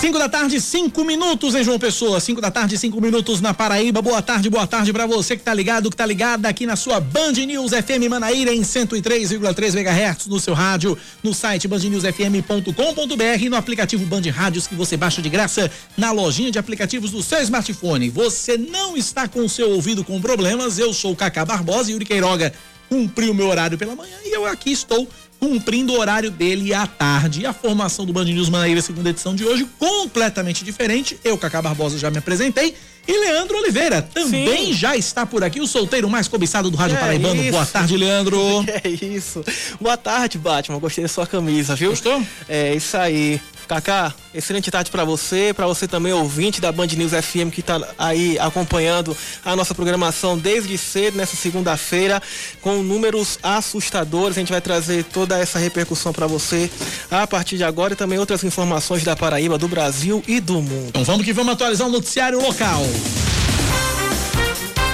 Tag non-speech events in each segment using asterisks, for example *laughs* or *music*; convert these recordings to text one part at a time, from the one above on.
5 da tarde, 5 minutos em João Pessoa. 5 da tarde, 5 minutos na Paraíba. Boa tarde, boa tarde para você que tá ligado, que tá ligada aqui na sua Band News FM Manaíra em 103,3 MHz no seu rádio, no site bandnewsfm.com.br e no aplicativo Band Rádios que você baixa de graça na lojinha de aplicativos do seu smartphone. Você não está com o seu ouvido com problemas. Eu sou o Cacá Barbosa e Yuri Queiroga cumpriu o meu horário pela manhã e eu aqui estou cumprindo o horário dele à tarde. E a formação do Band News Manaíra, segunda edição de hoje, completamente diferente. Eu, Cacá Barbosa, já me apresentei. E Leandro Oliveira também Sim. já está por aqui, o solteiro mais cobiçado do Rádio é Paraibano. Boa tarde, Leandro. *laughs* É isso. Boa tarde, Batman. Gostei da sua camisa, viu? Gostou? É isso aí. Kaká, excelente tarde para você, para você também ouvinte da Band News FM que está aí acompanhando a nossa programação desde cedo nessa segunda-feira com números assustadores. A gente vai trazer toda essa repercussão para você a partir de agora e também outras informações da Paraíba, do Brasil e do mundo. Então vamos que vamos atualizar o noticiário local.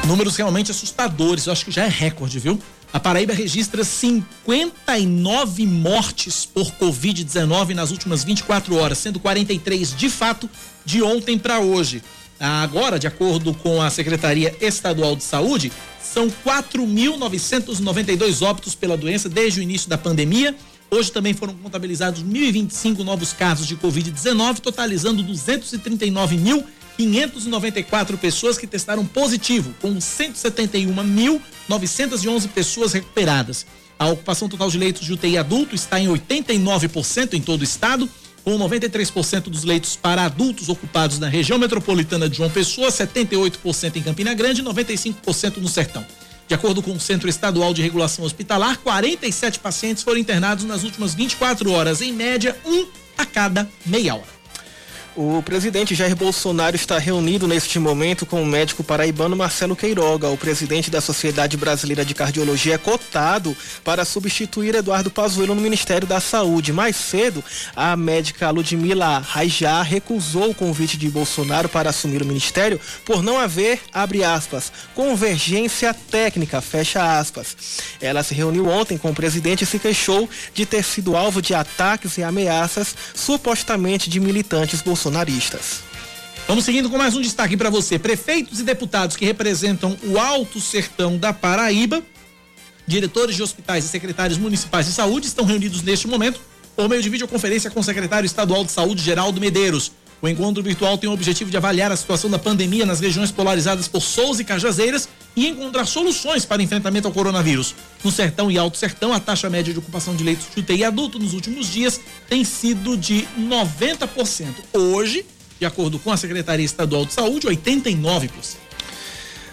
Números realmente assustadores, eu acho que já é recorde, viu? A Paraíba registra 59 mortes por Covid-19 nas últimas 24 horas, sendo 43 de fato de ontem para hoje. Agora, de acordo com a Secretaria Estadual de Saúde, são 4.992 óbitos pela doença desde o início da pandemia. Hoje também foram contabilizados 1.025 novos casos de Covid-19, totalizando 239 mil 594 pessoas que testaram positivo, com 171.911 pessoas recuperadas. A ocupação total de leitos de UTI adulto está em 89% em todo o estado, com 93% dos leitos para adultos ocupados na região metropolitana de João Pessoa, 78% em Campina Grande e 95% no Sertão. De acordo com o Centro Estadual de Regulação Hospitalar, 47 pacientes foram internados nas últimas 24 horas, em média, um a cada meia hora. O presidente Jair Bolsonaro está reunido neste momento com o médico paraibano Marcelo Queiroga. O presidente da Sociedade Brasileira de Cardiologia é cotado para substituir Eduardo Pazuello no Ministério da Saúde. Mais cedo, a médica Ludmila Rajá recusou o convite de Bolsonaro para assumir o ministério por não haver, abre aspas, convergência técnica, fecha aspas. Ela se reuniu ontem com o presidente e se queixou de ter sido alvo de ataques e ameaças supostamente de militantes bolsonaristas bolsonaristas. Vamos seguindo com mais um destaque para você. Prefeitos e deputados que representam o Alto Sertão da Paraíba, diretores de hospitais e secretários municipais de saúde estão reunidos neste momento por meio de videoconferência com o secretário estadual de saúde, Geraldo Medeiros. O encontro virtual tem o objetivo de avaliar a situação da pandemia nas regiões polarizadas por Souza e Cajazeiras e encontrar soluções para enfrentamento ao coronavírus. No Sertão e Alto Sertão, a taxa média de ocupação de leitos de UTI adulto nos últimos dias tem sido de 90%. Hoje, de acordo com a Secretaria Estadual de Saúde, 89%.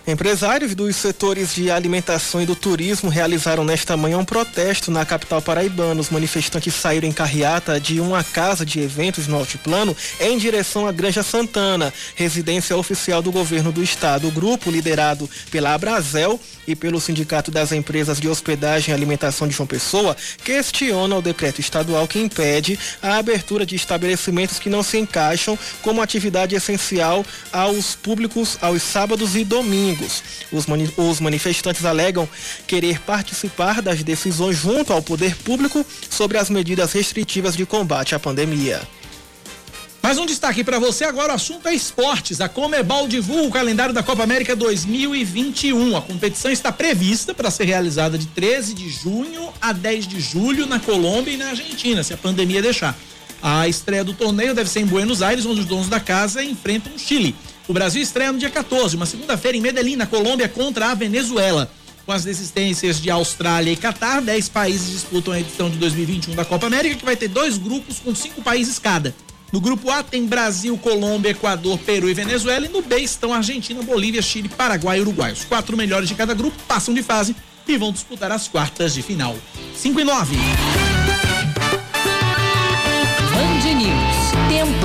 Empresários dos setores de alimentação e do turismo realizaram nesta manhã um protesto na capital paraibana. Os manifestantes saíram em carreata de uma casa de eventos no Altiplano em direção à Granja Santana, residência oficial do governo do estado. O grupo, liderado pela Abrazel e pelo Sindicato das Empresas de Hospedagem e Alimentação de João Pessoa, questiona o decreto estadual que impede a abertura de estabelecimentos que não se encaixam como atividade essencial aos públicos aos sábados e domingos domingos. Os, mani os manifestantes alegam querer participar das decisões junto ao poder público sobre as medidas restritivas de combate à pandemia. Mais um destaque para você agora, o assunto é esportes. A Comebol divulga o calendário da Copa América 2021. A competição está prevista para ser realizada de 13 de junho a 10 de julho na Colômbia e na Argentina, se a pandemia deixar. A estreia do torneio deve ser em Buenos Aires, onde os donos da casa enfrentam o Chile. O Brasil estreia no dia 14, uma segunda-feira em Medellín, na Colômbia, contra a Venezuela. Com as desistências de Austrália e Catar, 10 países disputam a edição de 2021 da Copa América, que vai ter dois grupos com cinco países cada. No grupo A tem Brasil, Colômbia, Equador, Peru e Venezuela. E no B estão Argentina, Bolívia, Chile, Paraguai e Uruguai. Os quatro melhores de cada grupo passam de fase e vão disputar as quartas de final. 5 e 9. Band News. Tempo.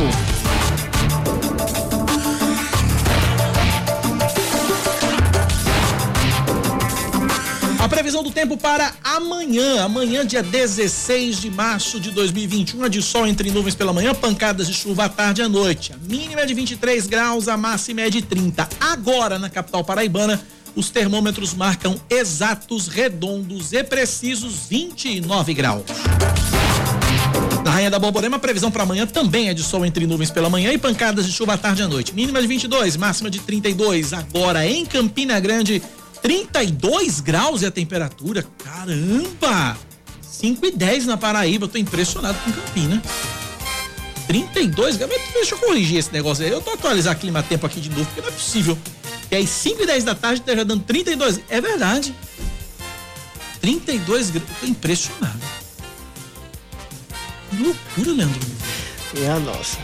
Previsão do tempo para amanhã, amanhã, dia 16 de março de 2021, é de sol entre nuvens pela manhã, pancadas de chuva à tarde e à noite. A mínima é de 23 graus, a máxima é de 30. Agora, na capital paraibana, os termômetros marcam exatos, redondos e precisos 29 graus. Na Rainha da Borborema, a previsão para amanhã também é de sol entre nuvens pela manhã e pancadas de chuva à tarde e à noite. Mínima de 22, máxima de 32. Agora em Campina Grande, 32 graus e a temperatura. Caramba! 5 e 10 na Paraíba. Eu tô impressionado com Campina. 32 graus. Deixa eu corrigir esse negócio aí. Eu tô atualizar clima tempo aqui de novo, porque não é possível. E aí, 5 e 10 da tarde, tá já dando 32. É verdade. 32 graus. Eu tô impressionado. Que loucura, Leandro. E a nossa.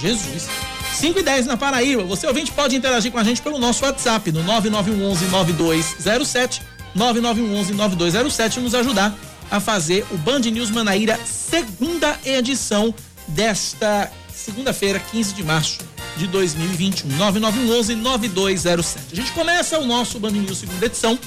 Jesus. 5 e 10 na Paraíba. Você ouvinte pode interagir com a gente pelo nosso WhatsApp no 9911 9207 9911 9207 nos ajudar a fazer o Band News Manaíra segunda edição desta segunda-feira, 15 de março de 2021. 9911 9207. A gente começa o nosso Band News segunda edição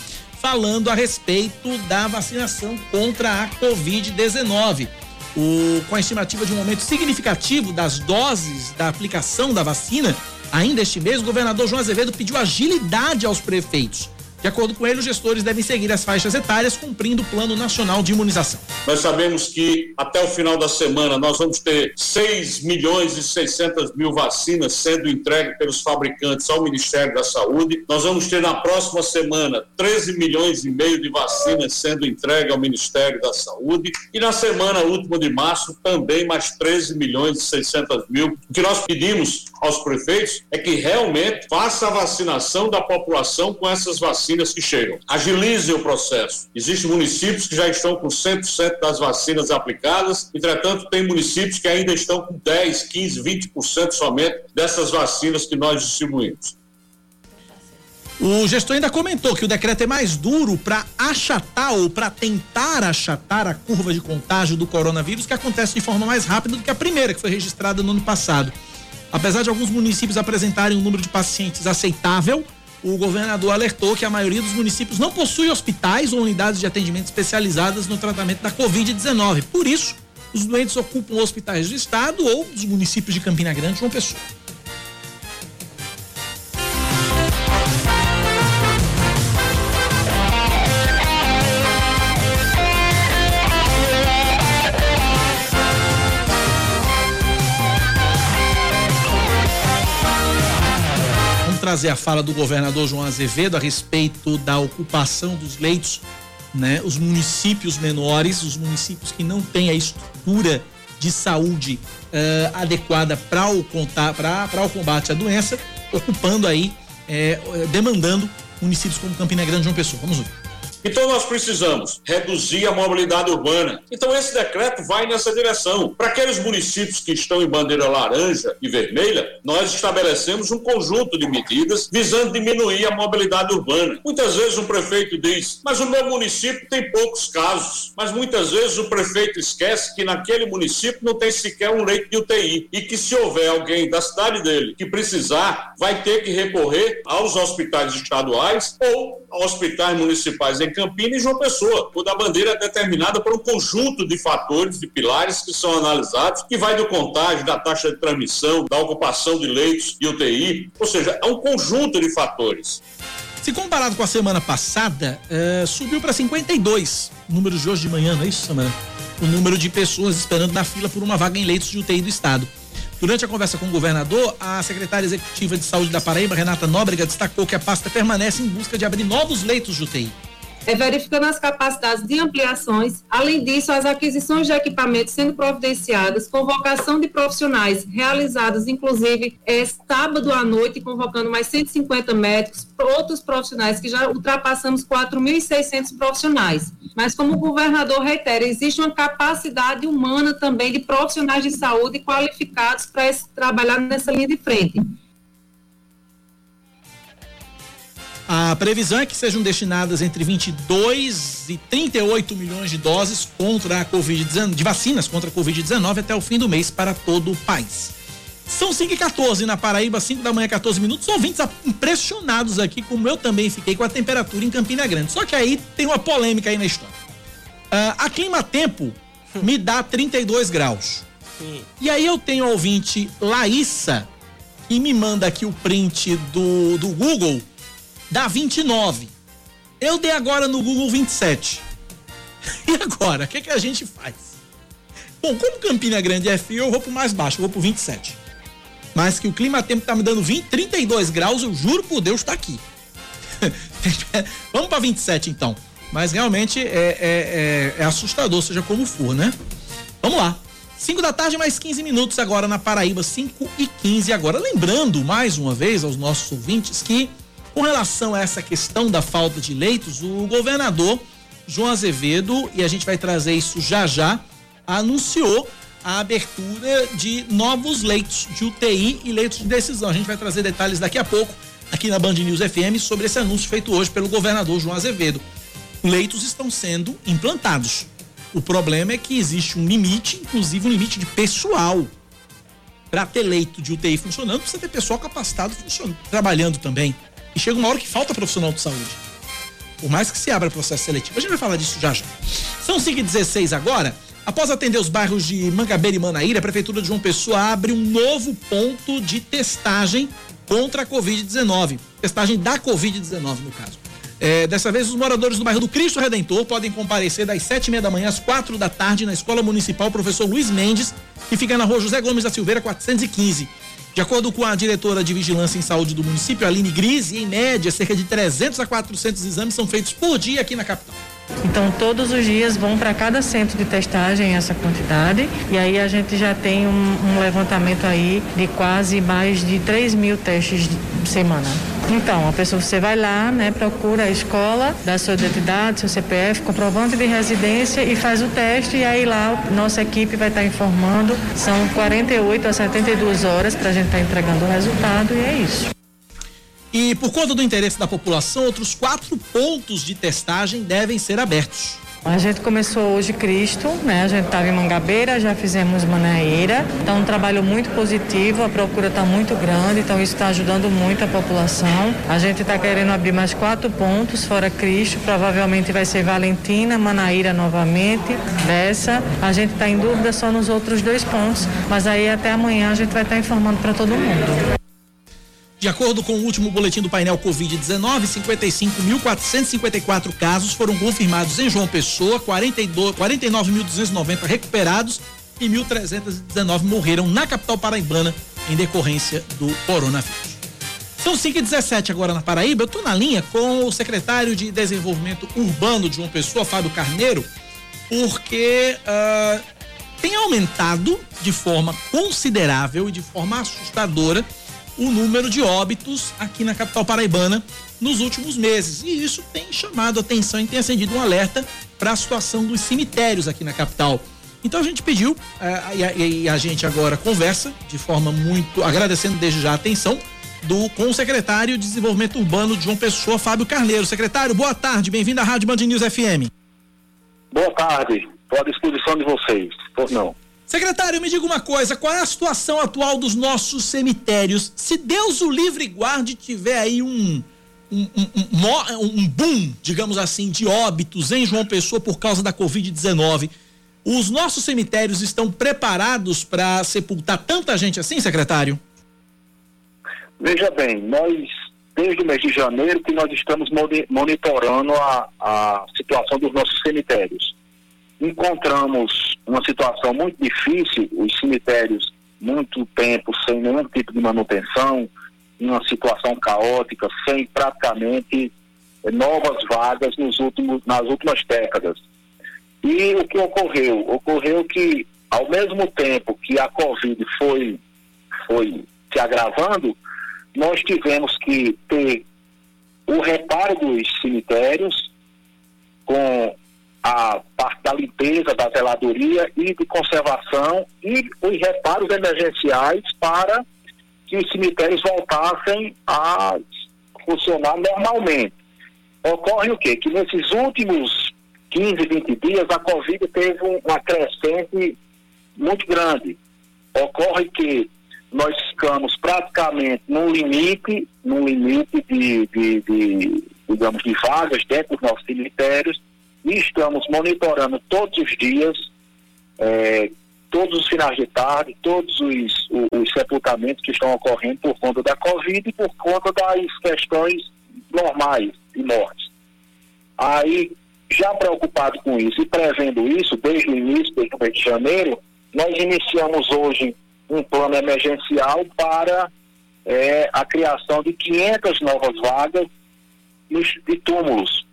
falando a respeito da vacinação contra a Covid-19 o, com a estimativa de um aumento significativo das doses da aplicação da vacina, ainda este mês, o governador João Azevedo pediu agilidade aos prefeitos de acordo com ele, os gestores devem seguir as faixas etárias cumprindo o Plano Nacional de Imunização. Nós sabemos que até o final da semana nós vamos ter 6 milhões e 600 mil vacinas sendo entregues pelos fabricantes ao Ministério da Saúde. Nós vamos ter na próxima semana 13 milhões e meio de vacinas sendo entregues ao Ministério da Saúde. E na semana última de março também mais 13 milhões e 600 mil. O que nós pedimos aos prefeitos é que realmente faça a vacinação da população com essas vacinas vacinas que chegam. Agilize o processo. Existem municípios que já estão com 100% das vacinas aplicadas, entretanto, tem municípios que ainda estão com 10, 15, 20% somente dessas vacinas que nós distribuímos. O gestor ainda comentou que o decreto é mais duro para achatar ou para tentar achatar a curva de contágio do coronavírus, que acontece de forma mais rápida do que a primeira, que foi registrada no ano passado. Apesar de alguns municípios apresentarem um número de pacientes aceitável, o governador alertou que a maioria dos municípios não possui hospitais ou unidades de atendimento especializadas no tratamento da Covid-19. Por isso, os doentes ocupam hospitais do estado ou dos municípios de Campina Grande João Pessoa. Trazer a fala do governador João Azevedo a respeito da ocupação dos leitos, né? Os municípios menores, os municípios que não têm a estrutura de saúde uh, adequada para o, para o combate à doença, ocupando aí, eh, demandando municípios como Campina Grande e João Pessoa. Vamos ver. Então nós precisamos reduzir a mobilidade urbana. Então esse decreto vai nessa direção. Para aqueles municípios que estão em bandeira laranja e vermelha, nós estabelecemos um conjunto de medidas visando diminuir a mobilidade urbana. Muitas vezes o prefeito diz: "Mas o meu município tem poucos casos". Mas muitas vezes o prefeito esquece que naquele município não tem sequer um leito de UTI e que se houver alguém da cidade dele que precisar, vai ter que recorrer aos hospitais estaduais ou hospitais municipais em em Campina e João Pessoa. O da bandeira é determinada por um conjunto de fatores, de pilares que são analisados, que vai do contágio, da taxa de transmissão, da ocupação de leitos e UTI, ou seja, é um conjunto de fatores. Se comparado com a semana passada, uh, subiu para 52 números de hoje de manhã, não é isso, Samara? O número de pessoas esperando na fila por uma vaga em leitos de UTI do Estado. Durante a conversa com o governador, a secretária executiva de saúde da Paraíba, Renata Nóbrega, destacou que a pasta permanece em busca de abrir novos leitos de UTI é, verificando as capacidades de ampliações. Além disso, as aquisições de equipamentos sendo providenciadas, convocação de profissionais realizadas, inclusive, é, sábado à noite, convocando mais 150 médicos, outros profissionais que já ultrapassamos 4.600 profissionais. Mas, como o governador reitera, existe uma capacidade humana também de profissionais de saúde qualificados para trabalhar nessa linha de frente. A previsão é que sejam destinadas entre 22 e 38 milhões de doses contra a Covid-19, de vacinas contra a Covid-19 até o fim do mês para todo o país. São 5 e 14 na Paraíba, 5 da manhã, 14 minutos. Ouvintes impressionados aqui, como eu também fiquei com a temperatura em Campina Grande. Só que aí tem uma polêmica aí na história. Uh, a Clima Tempo me dá 32 graus. Sim. E aí eu tenho a ouvinte Laísa, que me manda aqui o print do, do Google dá 29. Eu dei agora no Google 27. *laughs* E agora, o que, que a gente faz? Bom, como Campina Grande é frio, eu vou pro mais baixo, eu vou pro 27. Mas que o clima tempo tá me dando 20, 32 graus, eu juro por Deus, tá aqui. *laughs* Vamos para 27 então. Mas realmente é, é, é, é, assustador, seja como for, né? Vamos lá. 5 da tarde, mais 15 minutos agora na Paraíba, 5 e 15 agora. Lembrando mais uma vez aos nossos ouvintes que, com relação a essa questão da falta de leitos, o governador João Azevedo, e a gente vai trazer isso já já, anunciou a abertura de novos leitos de UTI e leitos de decisão. A gente vai trazer detalhes daqui a pouco aqui na Band News FM sobre esse anúncio feito hoje pelo governador João Azevedo. Leitos estão sendo implantados. O problema é que existe um limite, inclusive um limite de pessoal. Para ter leito de UTI funcionando, precisa ter pessoal capacitado funcionando, trabalhando também. E chega uma hora que falta profissional de saúde. Por mais que se abra processo seletivo. A gente vai falar disso já já. São 5 16 agora. Após atender os bairros de Mangabeira e Manaíra, a Prefeitura de João Pessoa abre um novo ponto de testagem contra a Covid-19. Testagem da Covid-19, no caso. É, dessa vez, os moradores do bairro do Cristo Redentor podem comparecer das sete e meia da manhã às quatro da tarde na Escola Municipal Professor Luiz Mendes, que fica na rua José Gomes da Silveira, 415. De acordo com a diretora de Vigilância em Saúde do município, Aline Grise, em média, cerca de 300 a 400 exames são feitos por dia aqui na capital. Então, todos os dias vão para cada centro de testagem essa quantidade, e aí a gente já tem um, um levantamento aí de quase mais de 3 mil testes de semana. Então, a pessoa, você vai lá, né, procura a escola, dá sua identidade, seu CPF, comprovante de residência e faz o teste, e aí lá nossa equipe vai estar informando. São 48 a 72 horas para a gente estar tá entregando o resultado, e é isso. E por conta do interesse da população, outros quatro pontos de testagem devem ser abertos. A gente começou hoje Cristo, né? A gente estava em Mangabeira, já fizemos Manaíra. Então, um trabalho muito positivo, a procura está muito grande, então isso está ajudando muito a população. A gente está querendo abrir mais quatro pontos fora Cristo, provavelmente vai ser Valentina, Manaíra novamente, dessa. A gente está em dúvida só nos outros dois pontos, mas aí até amanhã a gente vai estar tá informando para todo mundo. De acordo com o último boletim do painel Covid-19, 55.454 casos foram confirmados em João Pessoa, 49.290 recuperados e 1.319 morreram na capital paraibana em decorrência do coronavírus. São 5 e 17 agora na Paraíba. Eu estou na linha com o secretário de Desenvolvimento Urbano de João Pessoa, Fábio Carneiro, porque uh, tem aumentado de forma considerável e de forma assustadora o número de óbitos aqui na capital paraibana nos últimos meses. E isso tem chamado atenção e tem acendido um alerta para a situação dos cemitérios aqui na capital. Então a gente pediu, uh, e, a, gente agora conversa de forma muito, agradecendo desde já a atenção, do, com o secretário de Desenvolvimento Urbano de João Pessoa, Fábio Carneiro. Secretário, boa tarde, bem-vindo à Rádio Band News FM. Boa tarde, estou à disposição de vocês, por não. Secretário, me diga uma coisa: qual é a situação atual dos nossos cemitérios? Se Deus o livre guarde tiver aí um, um, um, um boom, digamos assim, de óbitos em João Pessoa por causa da Covid-19, os nossos cemitérios estão preparados para sepultar tanta gente assim, secretário? Veja bem, nós, desde o mês de janeiro, que nós estamos monitorando a, a situação dos nossos cemitérios encontramos uma situação muito difícil, os cemitérios muito tempo sem nenhum tipo de manutenção, em uma situação caótica, sem praticamente eh, novas vagas nos últimos, nas últimas décadas. E o que ocorreu? Ocorreu que, ao mesmo tempo que a Covid foi, foi se agravando, nós tivemos que ter o reparo dos cemitérios com a parte da limpeza, da zeladoria e de conservação e os reparos emergenciais para que os cemitérios voltassem a funcionar normalmente. Ocorre o quê? Que nesses últimos 15, 20 dias a Covid teve uma crescente muito grande. Ocorre que nós ficamos praticamente num limite, num limite de, de, de digamos, de vagas dentro dos nossos cemitérios, e estamos monitorando todos os dias, é, todos os finais de tarde, todos os, os, os, sepultamentos que estão ocorrendo por conta da Covid e por conta das questões normais de mortes. Aí, já preocupado com isso e prevendo isso desde o início, desde o mês de janeiro, nós iniciamos hoje um plano emergencial para é, a criação de 500 novas vagas de túmulos,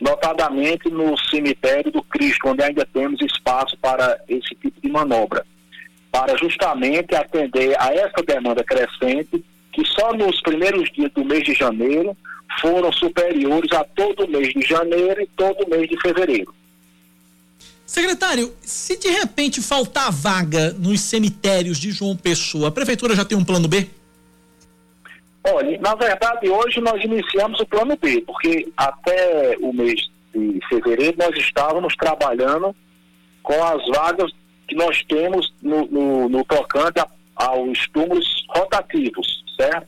notadamente no cemitério do Cristo, onde ainda temos espaço para esse tipo de manobra, para justamente atender a essa demanda crescente, que só nos primeiros dias do mês de janeiro foram superiores a todo o mês de janeiro e todo o mês de fevereiro. Secretário, se de repente faltar vaga nos cemitérios de João Pessoa, a prefeitura já tem um plano B? Olha, na verdade, hoje nós iniciamos o plano B, porque até o mês de fevereiro nós estávamos trabalhando com as vagas que nós temos no, no, no tocante a, aos túmulos rotativos, certo?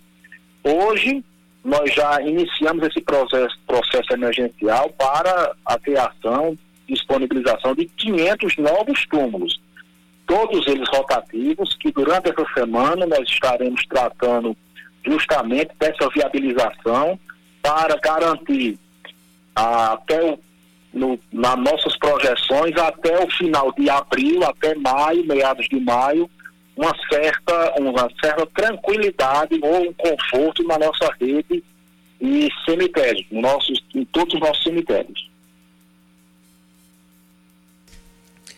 Hoje nós já iniciamos esse processo, processo emergencial para a criação, disponibilização de 500 novos túmulos, todos eles rotativos, que durante essa semana nós estaremos tratando justamente dessa viabilização para garantir até o, no, nas nossas projeções até o final de abril, até maio, meados de maio, uma certa, uma certa tranquilidade ou um conforto na nossa rede e cemitérios, nossos, em todos os nossos cemitérios.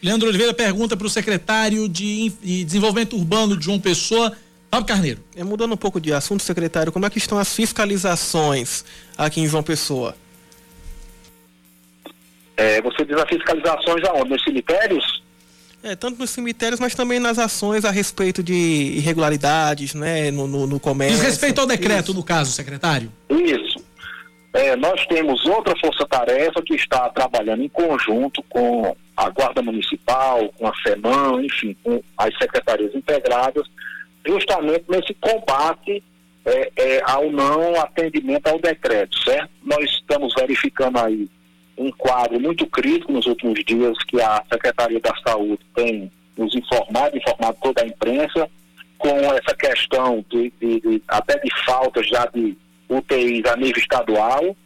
Leandro Oliveira pergunta para o secretário de Desenvolvimento Urbano de João Pessoa Fábio Carneiro. É, mudando um pouco de assunto, secretário, como é que estão as fiscalizações aqui em João Pessoa? É, você diz as fiscalizações aonde? Nos cemitérios? É, tanto nos cemitérios, mas também nas ações a respeito de irregularidades, né, no, no, no comércio. Diz respeito ao decreto, Isso. no caso, secretário? Isso. É, nós temos outra força-tarefa que está trabalhando em conjunto com a Guarda Municipal, com a FEMAN, enfim, com as secretarias integradas, justamente nesse combate é, é, ao não atendimento ao decreto, certo? Nós estamos verificando aí um quadro muito crítico nos últimos dias que a Secretaria da Saúde tem nos informado, informado toda a imprensa, com essa questão de, de, de até de falta já de UTIs a nível estadual.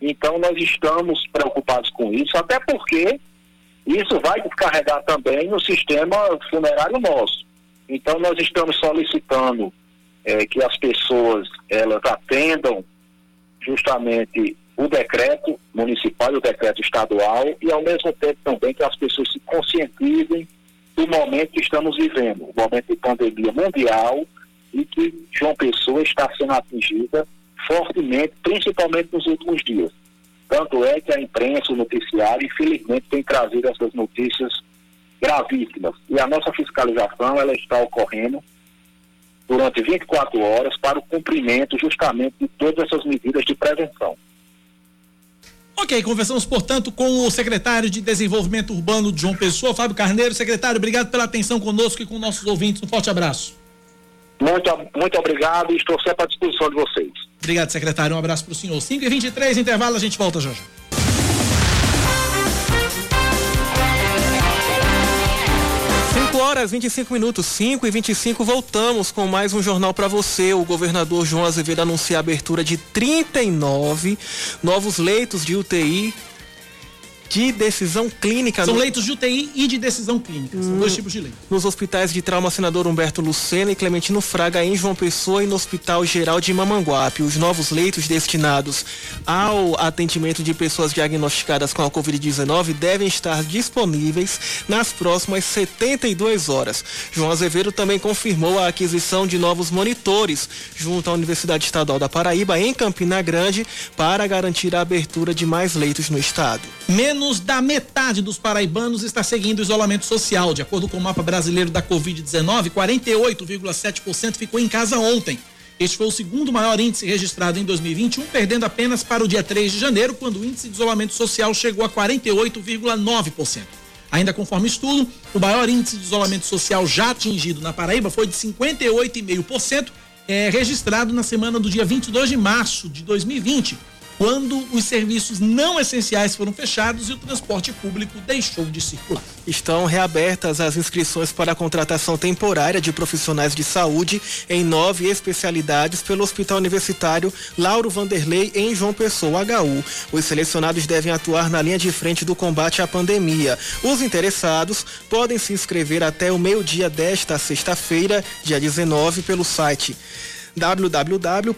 Então nós estamos preocupados com isso, até porque isso vai descarregar também no sistema funerário nosso. Então nós estamos solicitando é, que as pessoas elas atendam justamente o decreto municipal e o decreto estadual e ao mesmo tempo também que as pessoas se conscientizem do momento que estamos vivendo, o momento de pandemia mundial e que João Pessoa está sendo atingida fortemente, principalmente nos últimos dias. Tanto é que a imprensa, o noticiário, infelizmente, tem trazido essas notícias gravíssimas. E a nossa fiscalização ela está ocorrendo durante 24 horas para o cumprimento justamente de todas essas medidas de prevenção. Ok, conversamos, portanto, com o secretário de Desenvolvimento Urbano de João Pessoa, Fábio Carneiro. Secretário, obrigado pela atenção conosco e com nossos ouvintes. Um forte abraço. Muito, muito obrigado e estou sempre à disposição de vocês. Obrigado, secretário. Um abraço para o senhor. 5 e 23 intervalo, a gente volta já já. Horas 25 minutos, 5 e 25 voltamos com mais um jornal para você. O governador João Azevedo anuncia a abertura de 39 novos leitos de UTI de decisão clínica. São no... leitos de UTI e de decisão clínica. São hum, dois tipos de leitos. Nos hospitais de trauma senador Humberto Lucena e Clementino Fraga em João Pessoa e no Hospital Geral de Mamanguape. Os novos leitos destinados ao atendimento de pessoas diagnosticadas com a Covid-19 devem estar disponíveis nas próximas 72 horas. João Azevedo também confirmou a aquisição de novos monitores junto à Universidade Estadual da Paraíba em Campina Grande para garantir a abertura de mais leitos no estado. Menos menos da metade dos paraibanos está seguindo isolamento social. De acordo com o mapa brasileiro da Covid-19, 48,7% ficou em casa ontem. Este foi o segundo maior índice registrado em 2021, perdendo apenas para o dia 3 de janeiro, quando o índice de isolamento social chegou a 48,9%. Ainda conforme estudo, o maior índice de isolamento social já atingido na Paraíba foi de 58,5%, é, registrado na semana do dia 22 de março de 2020 quando os serviços não essenciais foram fechados e o transporte público deixou de circular. Estão reabertas as inscrições para a contratação temporária de profissionais de saúde em nove especialidades pelo Hospital Universitário Lauro Vanderlei em João Pessoa HU. Os selecionados devem atuar na linha de frente do combate à pandemia. Os interessados podem se inscrever até o meio-dia desta sexta-feira, dia 19, pelo site www.gov.pb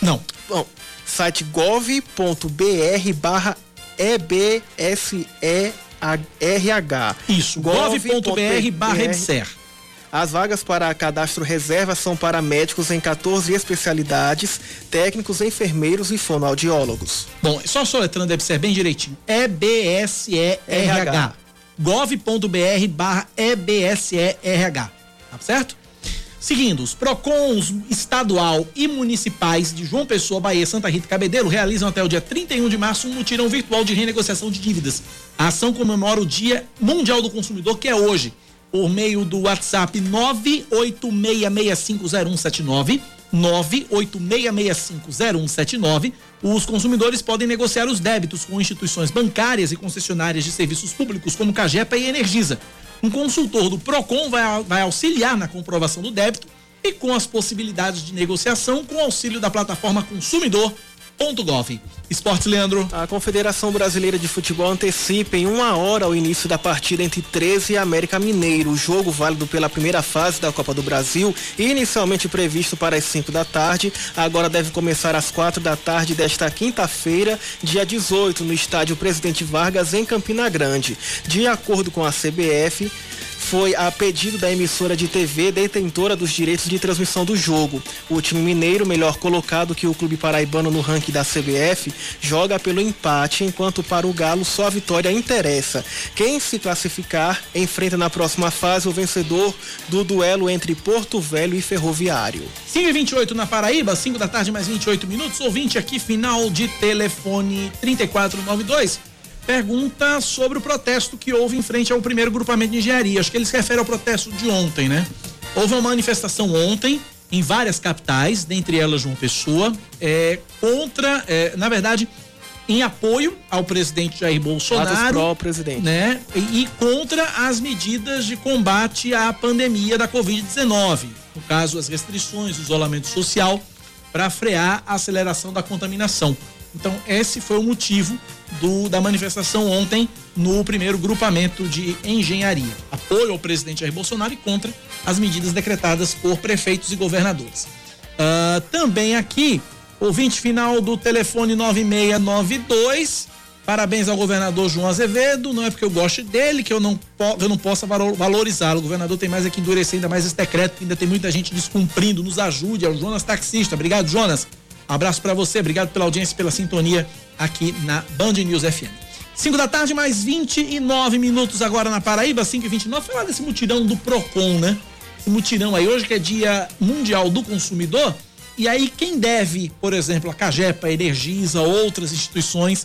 Não, Bom, site gov.br barra EBSERH. isso, gov.br barra EBSER. As vagas para cadastro reserva são para médicos em 14 especialidades, técnicos, enfermeiros e fonoaudiólogos. Bom, só soletrando EBSER bem direitinho. E-B-S-E-R-H. gov.br barra EBSERH. Tá certo? Seguindo, os PROCONs estadual e municipais de João Pessoa, Bahia, Santa Rita e Cabedelo realizam até o dia 31 de março um mutirão virtual de renegociação de dívidas. A ação comemora o Dia Mundial do Consumidor, que é hoje, por meio do WhatsApp 986650179. 986650179. Os consumidores podem negociar os débitos com instituições bancárias e concessionárias de serviços públicos como Cagepa e Energisa. Um consultor do Procon vai, vai auxiliar na comprovação do débito e com as possibilidades de negociação com auxílio da plataforma consumidor.gov. Esportes, Leandro. A Confederação Brasileira de Futebol antecipa em uma hora o início da partida entre 13 e América Mineiro. O jogo válido pela primeira fase da Copa do Brasil, inicialmente previsto para as 5 da tarde, agora deve começar às 4 da tarde desta quinta-feira, dia 18, no estádio Presidente Vargas, em Campina Grande. De acordo com a CBF, foi a pedido da emissora de TV detentora dos direitos de transmissão do jogo. O time mineiro, melhor colocado que o clube paraibano no ranking da CBF, joga pelo empate, enquanto para o Galo só a vitória interessa. Quem se classificar enfrenta na próxima fase o vencedor do duelo entre Porto Velho e Ferroviário. 5 e 28 na Paraíba, 5 da tarde mais 28 minutos. Ouvinte aqui, final de telefone 3492. Pergunta sobre o protesto que houve em frente ao primeiro grupamento de engenharia. Acho que ele se refere ao protesto de ontem, né? Houve uma manifestação ontem em várias capitais, dentre elas João Pessoa, é, contra, é, na verdade, em apoio ao presidente Jair Bolsonaro, Atos pró-presidente. né? E, e contra as medidas de combate à pandemia da Covid-19. No caso, as restrições, o isolamento social, para frear a aceleração da contaminação. Então, esse foi o motivo do, da manifestação ontem no primeiro grupamento de engenharia. Apoio ao presidente Jair Bolsonaro e contra as medidas decretadas por prefeitos e governadores. Ah, também aqui, ouvinte final do telefone 9692. Parabéns ao governador João Azevedo. Não é porque eu gosto dele que eu não, eu não possa valo- valorizá-lo. O governador tem mais é que endurecer ainda mais esse decreto, que ainda tem muita gente descumprindo. Nos ajude. É o Jonas Taxista. Obrigado, Jonas. Abraço pra você. Obrigado pela audiência pela sintonia aqui na Band News FM. 5 da tarde, mais 29 minutos agora na Paraíba, 5 e 29 Falar desse mutirão do PROCON, né? Esse mutirão aí, hoje que é Dia Mundial do Consumidor. E aí, quem deve, por exemplo, a Cagepa, a Energisa, outras instituições,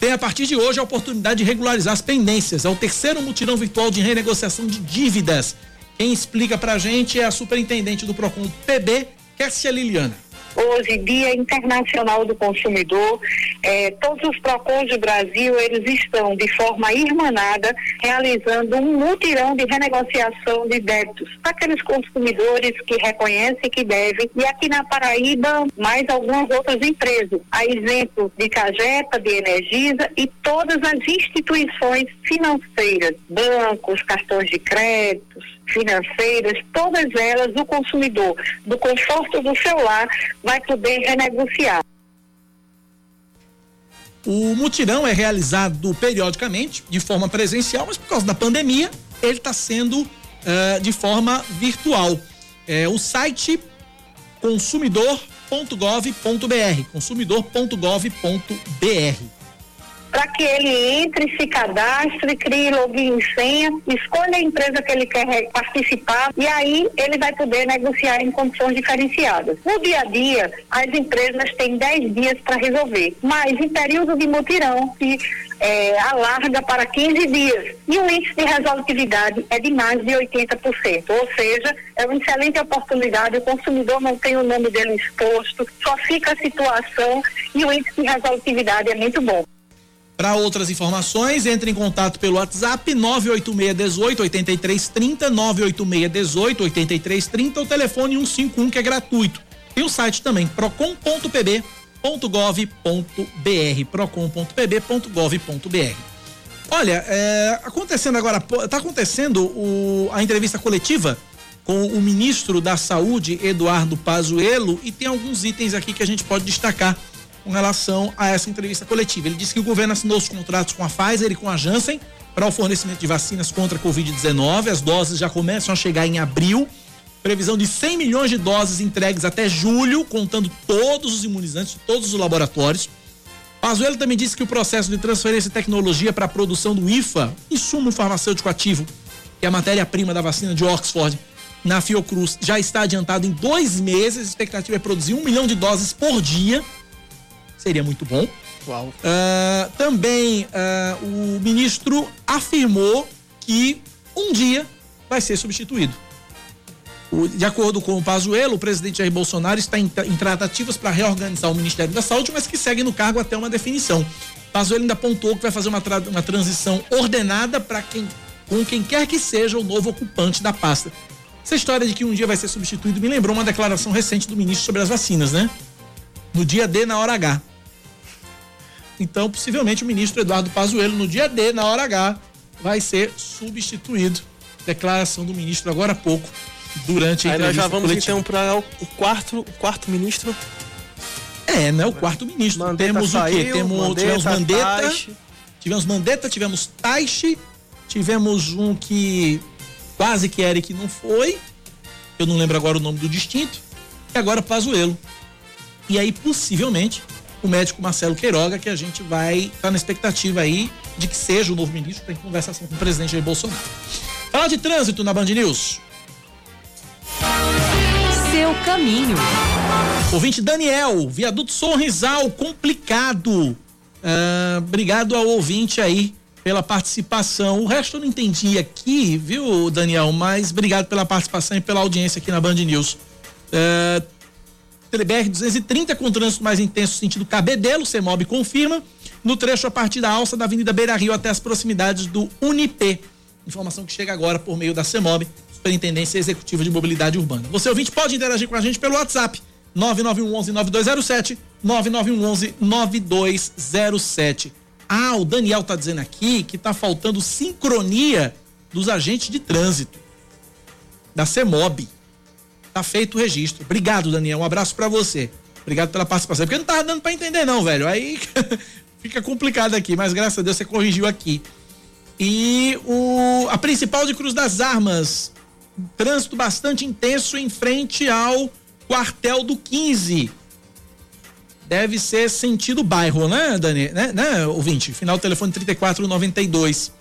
tem a partir de hoje a oportunidade de regularizar as pendências. É o terceiro mutirão virtual de renegociação de dívidas. Quem explica pra gente é a superintendente do PROCON PB, Kessia Liliana. Hoje, Dia Internacional do Consumidor, eh, todos os PROCONs do Brasil, eles estão de forma irmanada realizando um mutirão de renegociação de débitos para aqueles consumidores que reconhecem que devem. E aqui na Paraíba, mais algumas outras empresas, a exemplo de Cagepa, de Energisa e todas as instituições financeiras, bancos, cartões de créditos, financeiras, todas elas, o consumidor, do conforto do seu lar, vai poder renegociar. O mutirão é realizado periodicamente, de forma presencial, mas por causa da pandemia, ele está sendo eh, de forma virtual. É, o site consumidor.gov.br, consumidor.gov.br. para que ele entre, se cadastre, crie login e senha, escolha a empresa que ele quer participar e aí ele vai poder negociar em condições diferenciadas. No dia a dia, as empresas têm 10 dias para resolver, mas em período de mutirão se é, alarga para 15 dias. E o índice de resolutividade é de mais de 80%. Ou seja, é uma excelente oportunidade, o consumidor não tem o nome dele exposto, só fica a situação e o índice de resolutividade é muito bom. Para outras informações, entre em contato pelo WhatsApp 986 18 83 30 986 18 83 30 ou telefone 151 que é gratuito. E o site também procon.pb.gov.br procon.pb.gov.br. Olha, é, acontecendo agora, está acontecendo o, a entrevista coletiva com o ministro da Saúde, Eduardo Pazuello, e tem alguns itens aqui que a gente pode destacar com relação a essa entrevista coletiva. Ele disse que o governo assinou os contratos com a Pfizer e com a Janssen para o fornecimento de vacinas contra a Covid-19. As doses já começam a chegar em abril. Previsão de 100 milhões de doses entregues até julho, contando todos os imunizantes, todos os laboratórios. Pazuello também disse que o processo de transferência de tecnologia para a produção do IFA, insumo farmacêutico ativo, que é a matéria-prima da vacina de Oxford, na Fiocruz, já está adiantado em dois meses. A expectativa é produzir um milhão de doses por dia seria muito bom. Uau. Uh, também uh, o ministro afirmou que um dia vai ser substituído. O, de acordo com o Pazuello, o presidente Jair Bolsonaro está em, em tratativas para reorganizar o Ministério da Saúde, mas que segue no cargo até uma definição. Pazuello ainda apontou que vai fazer uma, tra uma transição ordenada para quem com quem quer que seja o novo ocupante da pasta. Essa história de que um dia vai ser substituído me lembrou uma declaração recente do ministro sobre as vacinas, né? No dia D, na hora H. Então, possivelmente, o ministro Eduardo Pazuello, no dia D, na hora H, vai ser substituído. Declaração do ministro agora há pouco, durante a Aí entrevista nós já vamos coletiva. então para o quarto, o quarto ministro. É, né? O quarto ministro. Mandetta Temos o quê? saiu, Temos, Mandetta, tivemos Mandetta, Taishi. tivemos Mandetta, tivemos Taishi, tivemos um que quase que Eric não foi, eu não lembro agora o nome do distinto, e agora Pazuello. E aí, possivelmente, o médico Marcelo Queiroga, que a gente vai estar tá na expectativa aí de que seja o novo ministro para conversação com o presidente Jair Bolsonaro. Falar de trânsito na Band News. Seu caminho. Ouvinte Daniel, viaduto Sorrisal, complicado. Ah, obrigado ao ouvinte aí pela participação. O resto eu não entendi aqui, viu, Daniel? Mas obrigado pela participação e pela audiência aqui na Band News. Ah, TeleBR 230 com trânsito mais intenso sentido Cabedelo, CEMOB confirma, no trecho a partir da alça da Avenida Beira Rio até as proximidades do Unip. Informação que chega agora por meio da CEMOB, Superintendência Executiva de Mobilidade Urbana. Você ouvinte pode interagir com a gente pelo WhatsApp 9911-9207, 9911-9207. Ah, o Daniel tá dizendo aqui que tá faltando sincronia dos agentes de trânsito da CEMOB. Tá feito o registro. Obrigado, Daniel. Um abraço para você. Obrigado pela participação. Porque não tava dando para entender não, velho. Aí *laughs* fica complicado aqui, mas graças a Deus você corrigiu aqui. E o a principal de Cruz das Armas, trânsito bastante intenso em frente ao quartel do 15. Deve ser sentido bairro, né, Dani? Né, né ouvinte? Final do telefone 3492.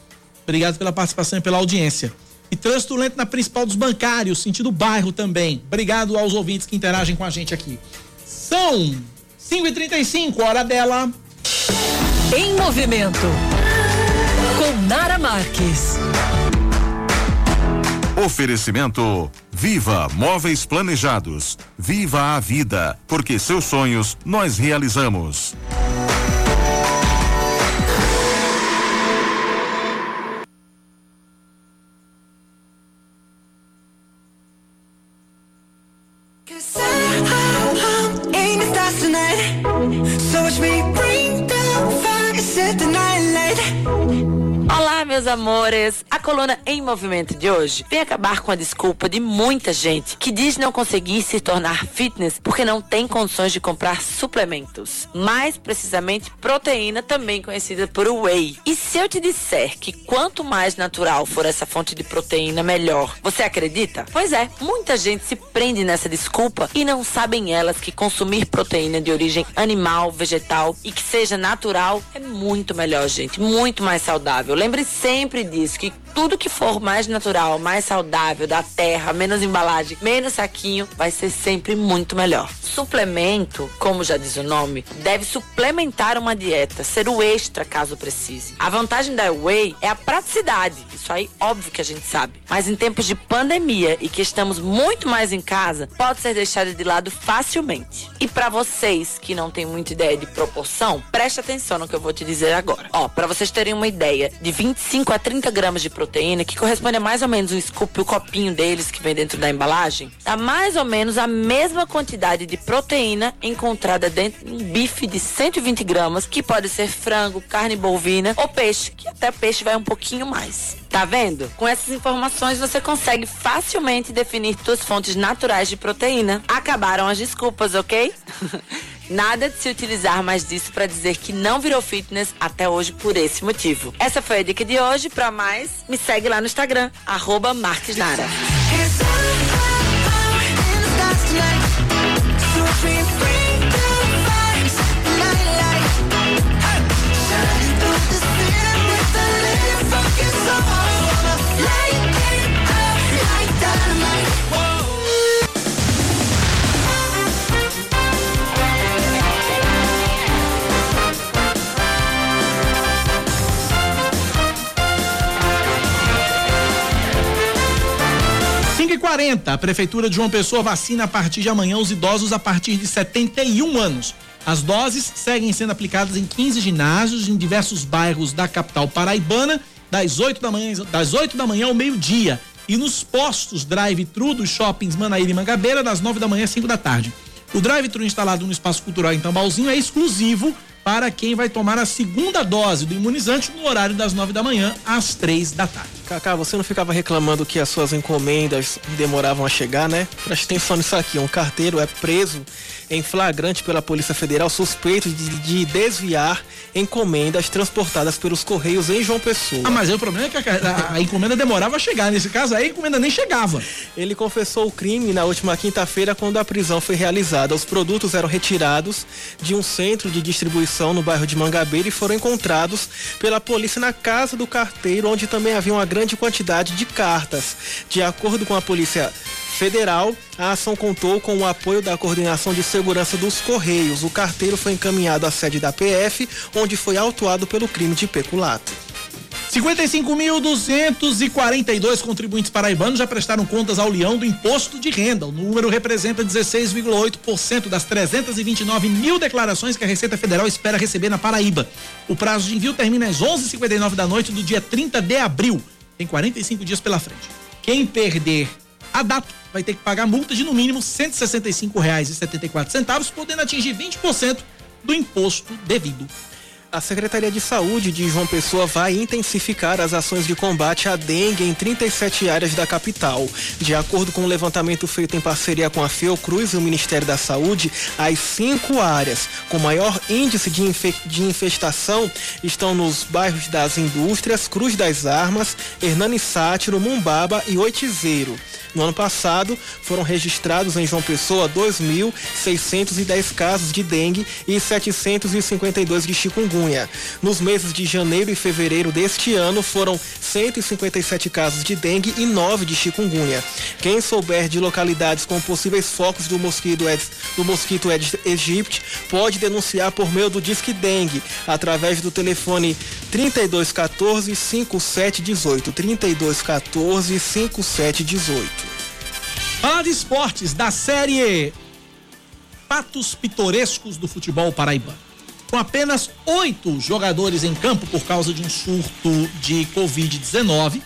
Obrigado pela participação e pela audiência. E trânsito lento na principal dos bancários, sentido bairro também. Obrigado aos ouvintes que interagem com a gente aqui. São 5h35, hora dela. Em movimento. Com Nara Marques. Oferecimento Viva Móveis Planejados. Viva a vida, porque seus sonhos nós realizamos. Amores! A coluna Em Movimento de hoje vem acabar com a desculpa de muita gente que diz não conseguir se tornar fitness porque não tem condições de comprar suplementos. Mais precisamente, proteína, também conhecida por whey. E se eu te disser que quanto mais natural for essa fonte de proteína, melhor, você acredita? Pois é, muita gente se prende nessa desculpa e não sabem elas que consumir proteína de origem animal, vegetal e que seja natural é muito melhor, gente. Muito mais saudável. Lembre sempre disso, que tudo que for mais natural, mais saudável, da terra, menos embalagem, menos saquinho, vai ser sempre muito melhor. Suplemento, como já diz o nome, deve suplementar uma dieta, ser o extra caso precise. A vantagem da Whey é a praticidade. Isso aí, óbvio que a gente sabe. Mas em tempos de pandemia e que estamos muito mais em casa, pode ser deixada de lado facilmente. E para vocês que não têm muita ideia de proporção, preste atenção no que eu vou te dizer agora. Ó, para vocês terem uma ideia, de 25 a 30 gramas de proteína, que corresponde a mais ou menos um scoop, o copinho deles que vem dentro da embalagem, dá mais ou menos a mesma quantidade de proteína encontrada dentro de um bife de 120 gramas, que pode ser frango, carne bovina ou peixe, que até peixe vai um pouquinho mais. Tá vendo? Com essas informações você consegue facilmente definir suas fontes naturais de proteína. Acabaram as desculpas, ok? *laughs* Nada de se utilizar mais disso para dizer que não virou fitness até hoje por esse motivo. Essa foi a dica de hoje. Para mais, me segue lá no Instagram, arroba Marques Nara. Cinco e quarenta, a Prefeitura de João Pessoa vacina a partir de amanhã os idosos a partir de 71 anos. As doses seguem sendo aplicadas em 15 ginásios em diversos bairros da capital paraibana, das 8 da manhã, das 8 da manhã ao meio-dia. E nos postos drive-thru dos shoppings Manaíra e Mangabeira, das 9 da manhã às 5 da tarde. O drive-thru instalado no Espaço Cultural em Tambalzinho é exclusivo para quem vai tomar a segunda dose do imunizante no horário das 9 da manhã às 3 da tarde. Cacá, você não ficava reclamando que as suas encomendas demoravam a chegar, né? Preste atenção nisso aqui. Um carteiro é preso em flagrante pela Polícia Federal suspeito de, de desviar encomendas transportadas pelos Correios em João Pessoa. Ah, mas aí o problema é que a, a- a encomenda demorava a chegar. Nesse caso aí, a encomenda nem chegava. Ele confessou o crime na última quinta-feira, quando a prisão foi realizada. Os produtos eram retirados de um centro de distribuição no bairro de Mangabeira e foram encontrados pela polícia na casa do carteiro, onde também havia uma grande quantidade de cartas. De acordo com a polícia federal, a ação contou com o apoio da Coordenação de Segurança dos Correios. O carteiro foi encaminhado à sede da PF, onde foi autuado pelo crime de peculato. 55.242 contribuintes paraibanos já prestaram contas ao Leão do imposto de renda. O número representa 16,8% das 329 mil declarações que a Receita Federal espera receber na Paraíba. O prazo de envio termina às 11h59 da noite do dia 30 de abril. Tem 45 dias pela frente. Quem perder a data vai ter que pagar multa de no mínimo R$ 165,74, podendo atingir 20% do imposto devido. A Secretaria de Saúde de João Pessoa vai intensificar as ações de combate à dengue em 37 áreas da capital. De acordo com o um levantamento feito em parceria com a Fiocruz e o Ministério da Saúde, as cinco áreas com maior índice de, de infestação estão nos bairros das Indústrias, Cruz das Armas, Hernani Sátiro, Mumbaba e Oitizeiro. No ano passado, foram registrados em João Pessoa 2.610 casos de dengue e 752 de chikungunya. Nos meses de janeiro e fevereiro deste ano, foram 157 casos de dengue e 9 de chikungunya. Quem souber de localidades com possíveis focos do mosquito, do mosquito Aedes aegypti pode denunciar por meio do Disque Dengue, através do telefone 3214 5718. 3214 5718. Falar de esportes da série Fatos Pitorescos do Futebol Paraibano. Com apenas oito jogadores em campo por causa de um surto de Covid-19,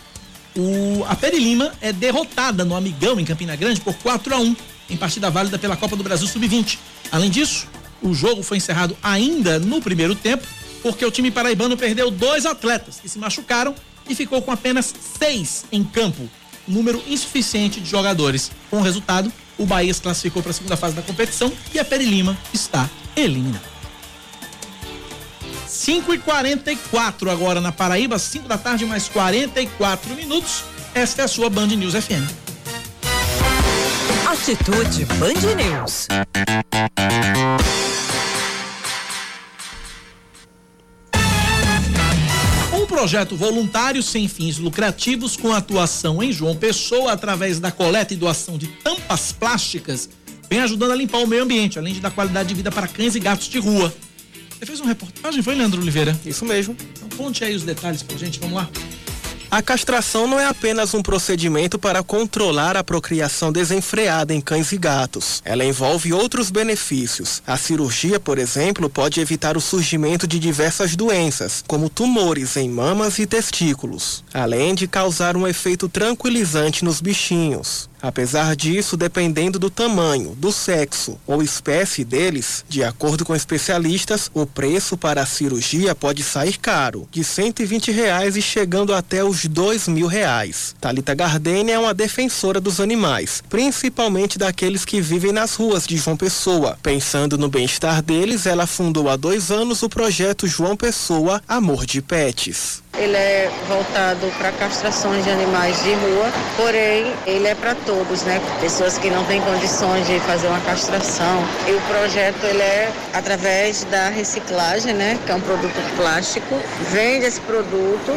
o, a Peri Lima é derrotada no Amigão, em Campina Grande, por 4 a 1 em partida válida pela Copa do Brasil Sub-20. Além disso, o jogo foi encerrado ainda no primeiro tempo, porque o time paraibano perdeu dois atletas que se machucaram e ficou com apenas seis em campo, número insuficiente de jogadores. Com o resultado, o Bahia se classificou para a segunda fase da competição e a Peri Lima está eliminada. 5 e 44 agora na Paraíba, 5 da tarde, mais 44 minutos. Esta é a sua Band News FM. Atitude Band News. Um projeto voluntário sem fins lucrativos com atuação em João Pessoa através da coleta e doação de tampas plásticas vem ajudando a limpar o meio ambiente, além de dar qualidade de vida para cães e gatos de rua. Você fez uma reportagem, foi, Leandro Oliveira? Isso mesmo. Então conte aí os detalhes pra gente, vamos lá. A castração não é apenas um procedimento para controlar a procriação desenfreada em cães e gatos. Ela envolve outros benefícios. A cirurgia, por exemplo, pode evitar o surgimento de diversas doenças, como tumores em mamas e testículos, além de causar um efeito tranquilizante nos bichinhos. Apesar disso, dependendo do tamanho, do sexo ou espécie deles, de acordo com especialistas, o preço para a cirurgia pode sair caro, de 120 reais e chegando até os 2 mil reais. Talita Gardenia é uma defensora dos animais, principalmente daqueles que vivem nas ruas de João Pessoa. Pensando no bem-estar deles, ela fundou há dois anos o projeto João Pessoa Amor de Pets. Ele é voltado para castrações de animais de rua, porém ele é para todos, né? Pessoas que não têm condições de fazer uma castração. E o projeto ele é através da reciclagem, né? Que é um produto plástico. Vende esse produto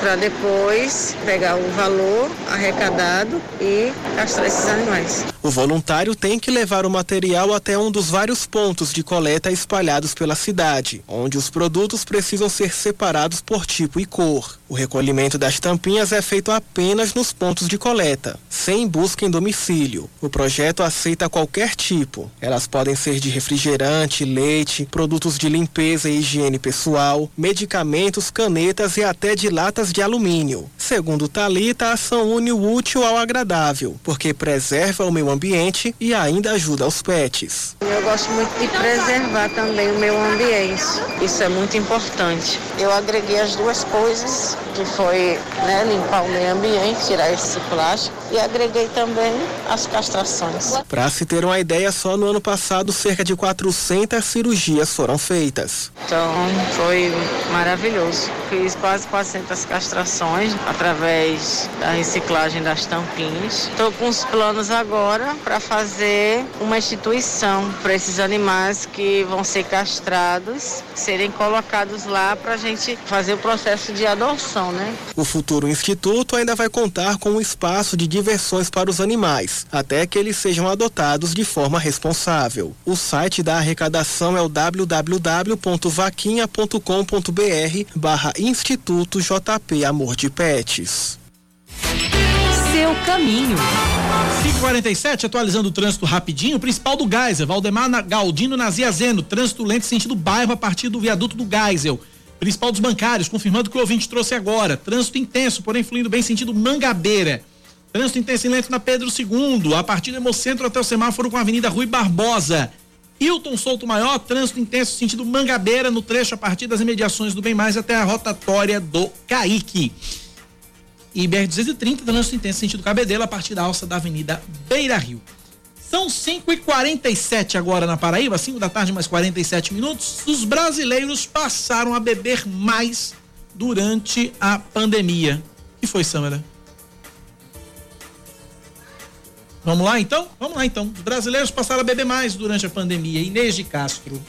para depois pegar o valor arrecadado e castrar esses animais. O voluntário tem que levar o material até um dos vários pontos de coleta espalhados pela cidade, onde os produtos precisam ser separados por tipo e cor. O recolhimento das tampinhas é feito apenas nos pontos de coleta, sem busca em domicílio. O projeto aceita qualquer tipo. Elas podem ser de refrigerante, leite, produtos de limpeza e higiene pessoal, medicamentos, canetas e até de latas de alumínio. Segundo Talita, a ação une o útil ao agradável, porque preserva o meio ambiente e ainda ajuda os pets. Eu gosto muito de preservar também o meio ambiente. Isso é muito importante. Eu agreguei as duas coisas, que foi né, limpar o meio ambiente, tirar esse plástico, e agreguei também as castrações. Para se ter uma ideia, só no ano passado cerca de 400 cirurgias foram feitas. Então foi maravilhoso. Fiz quase 400 castrações através da reciclagem das tampinhas. Estou com os planos agora para fazer uma instituição para esses animais que vão ser castrados, serem colocados lá para a gente fazer o processo de adoção, né? O futuro instituto ainda vai contar com um espaço de diversões para os animais, até que eles sejam adotados de forma responsável. O site da arrecadação é o www.vaquinha.com.br barra Instituto JP Amor de Pets. Seu caminho. 547, atualizando o trânsito rapidinho. Principal do Geisel, Valdemar Galdino Naziazeno. Trânsito lento sentido bairro a partir do viaduto do Geisel. Principal dos bancários, confirmando que o ouvinte trouxe agora. Trânsito intenso, porém fluindo bem sentido Mangabeira. Trânsito intenso e lento na Pedro II, a partir do Hemocentro até o semáforo com a Avenida Rui Barbosa. Hilton Souto Maior, trânsito intenso sentido Mangabeira, no trecho a partir das imediações do Bem Mais até a rotatória do Caique. E BR-230, trânsito intenso sentido Cabedelo, a partir da alça da Avenida Beira Rio. São 5 e 47 agora na Paraíba, 5 da tarde, mais 47 minutos. Os brasileiros passaram a beber mais durante a pandemia. que foi, Samara? Vamos lá então? Vamos lá então. Os brasileiros passaram a beber mais durante a pandemia. Inês de Castro.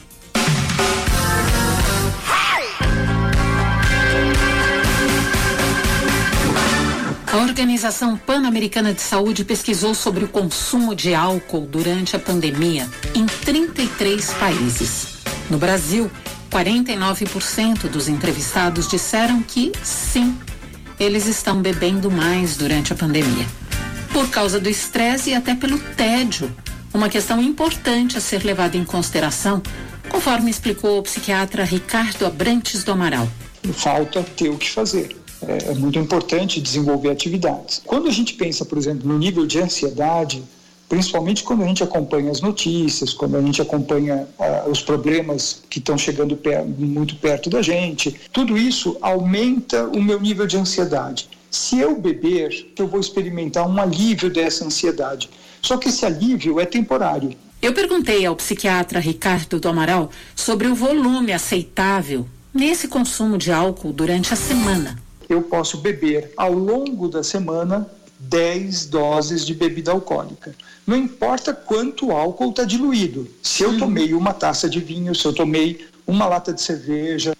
A Organização Pan-Americana de Saúde pesquisou sobre o consumo de álcool durante a pandemia em 33 países. No Brasil, 49% dos entrevistados disseram que sim, eles estão bebendo mais durante a pandemia. Por causa do estresse e até pelo tédio, uma questão importante a ser levada em consideração, conforme explicou o psiquiatra Ricardo Abrantes do Amaral. Falta ter o que fazer é muito importante desenvolver atividades. Quando a gente pensa, por exemplo, no nível de ansiedade, principalmente quando a gente acompanha as notícias, quando a gente acompanha ah, os problemas que estão chegando per muito perto da gente. Tudo isso aumenta o meu nível de ansiedade. Se eu beber, eu vou experimentar um alívio dessa ansiedade. Só que esse alívio é temporário. Eu perguntei ao psiquiatra Ricardo do Amaral sobre o volume aceitável nesse consumo de álcool durante a semana. Eu posso beber ao longo da semana 10 doses de bebida alcoólica. Não importa quanto álcool está diluído. Se eu tomei uma taça de vinho, se eu tomei uma lata de cerveja,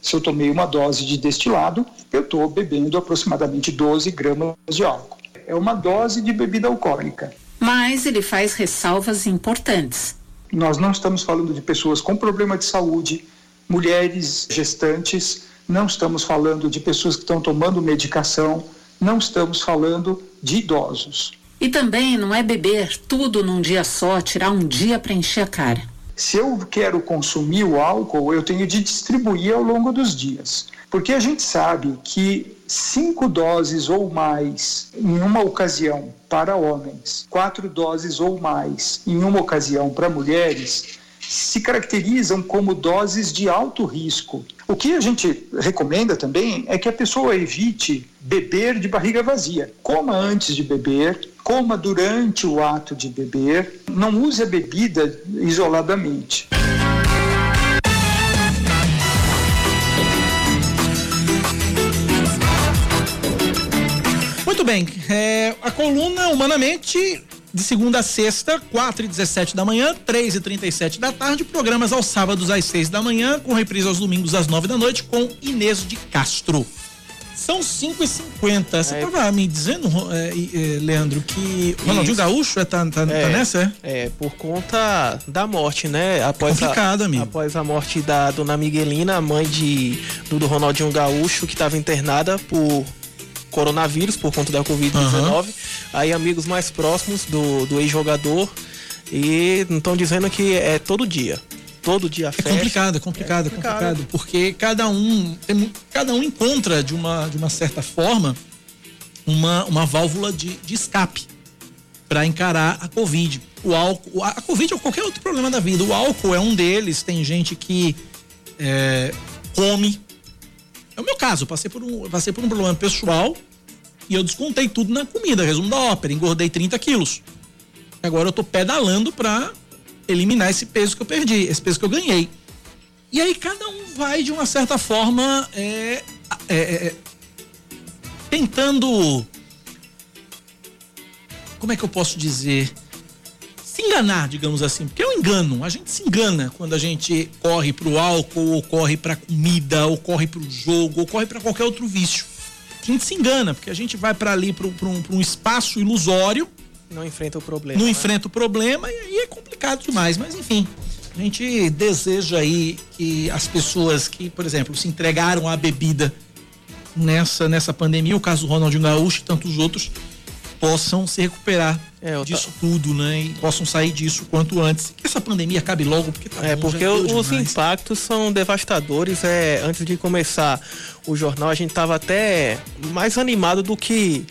se eu tomei uma dose de destilado, eu estou bebendo aproximadamente 12 gramas de álcool. É uma dose de bebida alcoólica. Mas ele faz ressalvas importantes. Nós não estamos falando de pessoas com problema de saúde, mulheres gestantes, não estamos falando de pessoas que estão tomando medicação, não estamos falando de idosos. E também não é beber tudo num dia só, tirar um dia para encher a cara. Se eu quero consumir o álcool, eu tenho de distribuir ao longo dos dias. Porque a gente sabe que cinco doses ou mais em uma ocasião para homens, quatro doses ou mais em uma ocasião para mulheres, se caracterizam como doses de alto risco. O que a gente recomenda também é que a pessoa evite beber de barriga vazia. Coma antes de beber, coma durante o ato de beber, não use a bebida isoladamente. Muito bem, é, a coluna Humanamente de segunda a sexta, 4 e 17 da manhã, 3 e 37 da tarde, programas aos sábados às 6 da manhã, com reprise aos domingos às 9 da noite, com Inês de Castro. São 5 e 50 Você estava é. me dizendo, é, é, Leandro, que o Ronaldinho. Gaúcho é, tá, tá, tá é, tá, nessa, é? É, por conta da morte, né? Após Complicado, a, amigo. Após a morte da dona Miguelina, mãe de, do, do Ronaldinho Gaúcho, que estava internada por coronavírus por conta da Covid-19. Uhum. Aí amigos mais próximos do, do ex-jogador e estão dizendo que é todo dia. Todo dia. É complicado, é complicado, é complicado, é complicado porque cada um, cada um encontra de uma, de uma certa forma uma, uma válvula de, de escape para encarar a Covid. O álcool, a Covid ou qualquer outro problema da vida. O álcool é um deles. Tem gente que é, come. É o meu caso. Passei por um, passei por um problema pessoal e eu descontei tudo na comida, resumo da ópera, engordei 30 quilos. Agora eu tô pedalando pra eliminar esse peso que eu perdi, esse peso que eu ganhei. E aí cada um vai de uma certa forma é, é, é, tentando. Como é que eu posso dizer? Se enganar, digamos assim, porque é engano. A gente se engana quando a gente corre pro álcool, ou corre pra comida, ou corre pro jogo, ou corre para qualquer outro vício a gente se engana, porque a gente vai para ali, para um, um, espaço ilusório. Não enfrenta o problema. Não né? enfrenta o problema e aí é complicado demais, mas enfim. A gente deseja aí que as pessoas que, por exemplo, se entregaram à bebida nessa, nessa pandemia, o caso do Ronaldinho Gaúcho e tantos outros, possam se recuperar é, disso tá... tudo, né? E possam sair disso quanto antes. Que essa pandemia acabe logo, porque tá É, bom, porque os demais. impactos são devastadores. É, antes de começar o jornal, a gente tava até mais animado do que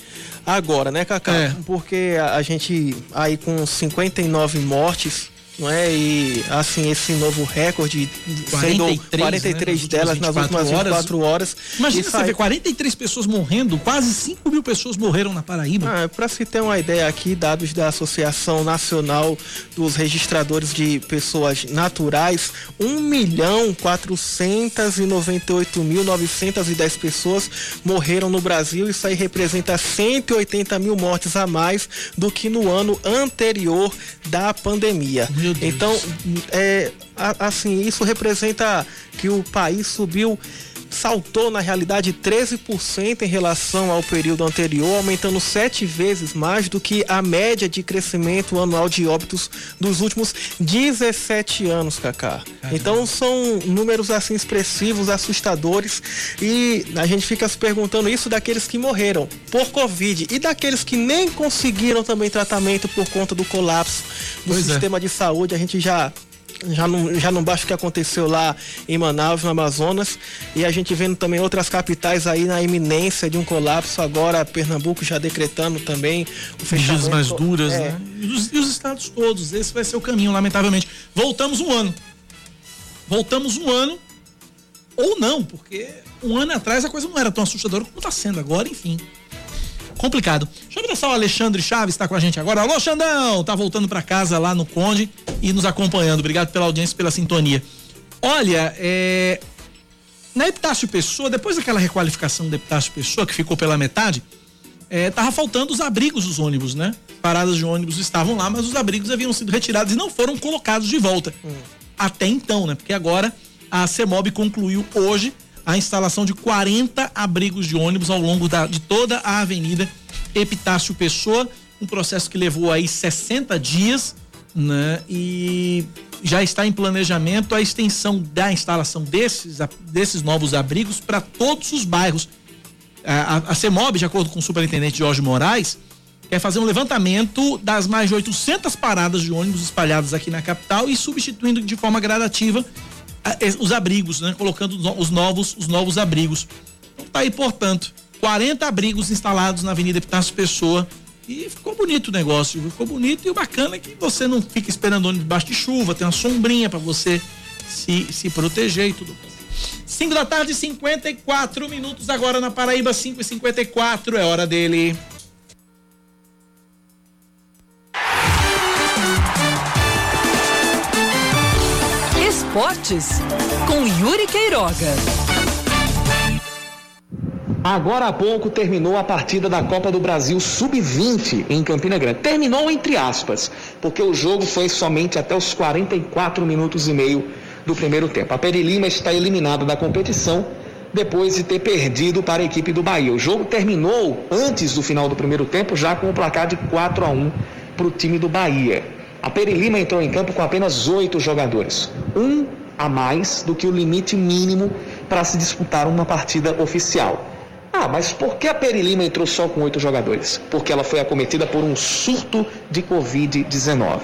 agora, né, Cacá? É. Porque a, a gente aí com 59 mortes não é? E assim, esse novo recorde, 43, 43 né, delas nas últimas 24 horas. horas. Imagina você ver 43 pessoas morrendo, quase 5 mil pessoas morreram na Paraíba. Ah, Para se ter uma ideia aqui, dados da Associação Nacional dos Registradores de Pessoas Naturais, 1 milhão 498 mil 910 pessoas morreram no Brasil. Isso aí representa 180 mil mortes a mais do que no ano anterior da pandemia. Então, é, assim, isso representa que o país subiu saltou na realidade 13% em relação ao período anterior, aumentando sete vezes mais do que a média de crescimento anual de óbitos dos últimos 17 anos, Cacá. Então são números assim expressivos, assustadores e a gente fica se perguntando isso daqueles que morreram por Covid e daqueles que nem conseguiram também tratamento por conta do colapso do pois é. sistema é. de saúde. A gente já Já não, já não basta o que aconteceu lá em Manaus, no Amazonas, e a gente vendo também outras capitais aí na iminência de um colapso, agora Pernambuco já decretando também o fechamento. Medidas mais duras, é. né? E os, e os estados todos, esse vai ser o caminho, lamentavelmente. Voltamos um ano. Voltamos um ano, ou não, porque um ano atrás a coisa não era tão assustadora como está sendo agora, enfim. Complicado. Deixa eu abraçar o Alexandre Chaves, está com a gente agora. Alô, Xandão! Tá voltando para casa lá no Conde e nos acompanhando. Obrigado pela audiência e pela sintonia. Olha, é, na Epitácio Pessoa, depois daquela requalificação da Epitácio Pessoa, que ficou pela metade, é, tava faltando os abrigos dos ônibus, né? Paradas de ônibus estavam lá, mas os abrigos haviam sido retirados e não foram colocados de volta. Até então, né? Porque agora a CEMOB concluiu hoje a instalação de 40 abrigos de ônibus ao longo da, de toda a avenida Epitácio Pessoa, um processo que levou aí 60 dias, né? E já está em planejamento a extensão da instalação desses, desses novos abrigos para todos os bairros. A, a, a CEMOB, de acordo com o superintendente Jorge Moraes, quer fazer um levantamento das mais de 800 paradas de ônibus espalhadas aqui na capital e substituindo de forma gradativa os abrigos, né? Colocando os novos, os novos abrigos. Então tá aí, portanto, 40 abrigos instalados na Avenida Epitácio Pessoa e ficou bonito o negócio, ficou bonito e o bacana é que você não fica esperando debaixo de chuva, tem uma sombrinha para você se, se proteger e tudo mais. 5 da tarde, 54 minutos agora na Paraíba, 5 e 54 é hora dele. Esportes com Yuri Queiroga. Agora há pouco terminou a partida da Copa do Brasil Sub-20 em Campina Grande. Terminou entre aspas, porque o jogo foi somente até os 44 minutos e meio do primeiro tempo. A Peri Lima está eliminada da competição depois de ter perdido para a equipe do Bahia. O jogo terminou antes do final do primeiro tempo, já com o placar de 4 a 1 para o time do Bahia. A Peri Lima entrou em campo com apenas oito jogadores, um a mais do que o limite mínimo para se disputar uma partida oficial. Ah, mas por que a Peri Lima entrou só com oito jogadores? Porque ela foi acometida por um surto de Covid-19.